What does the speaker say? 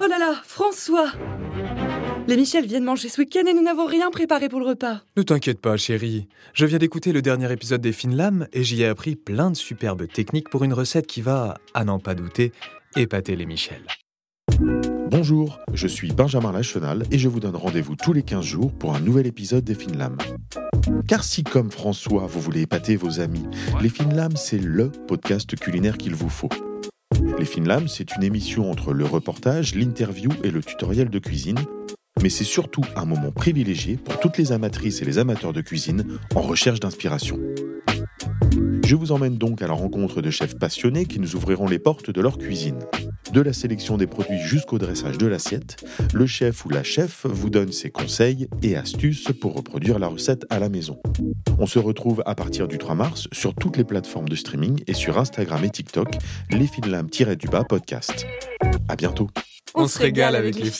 Oh là là, François Les Michel viennent manger ce week-end et nous n'avons rien préparé pour le repas. Ne t'inquiète pas, chérie. Je viens d'écouter le dernier épisode des Fines Lames et j'y ai appris plein de superbes techniques pour une recette qui va, à n'en pas douter, épater les Michel. Bonjour, je suis Benjamin Lachenal et je vous donne rendez-vous tous les 15 jours pour un nouvel épisode des Fines Lames. Car si comme François, vous voulez épater vos amis, les Fines Lames, c'est LE podcast culinaire qu'il vous faut. Les Fines Lames, c'est une émission entre le reportage, l'interview et le tutoriel de cuisine, mais c'est surtout un moment privilégié pour toutes les amatrices et les amateurs de cuisine en recherche d'inspiration. Je vous emmène donc à la rencontre de chefs passionnés qui nous ouvriront les portes de leur cuisine. De la sélection des produits jusqu'au dressage de l'assiette, le chef ou la chef vous donne ses conseils et astuces pour reproduire la recette à la maison. On se retrouve à partir du 3 mars sur toutes les plateformes de streaming et sur Instagram et TikTok, les du bas podcast. À bientôt. On, se régale avec les.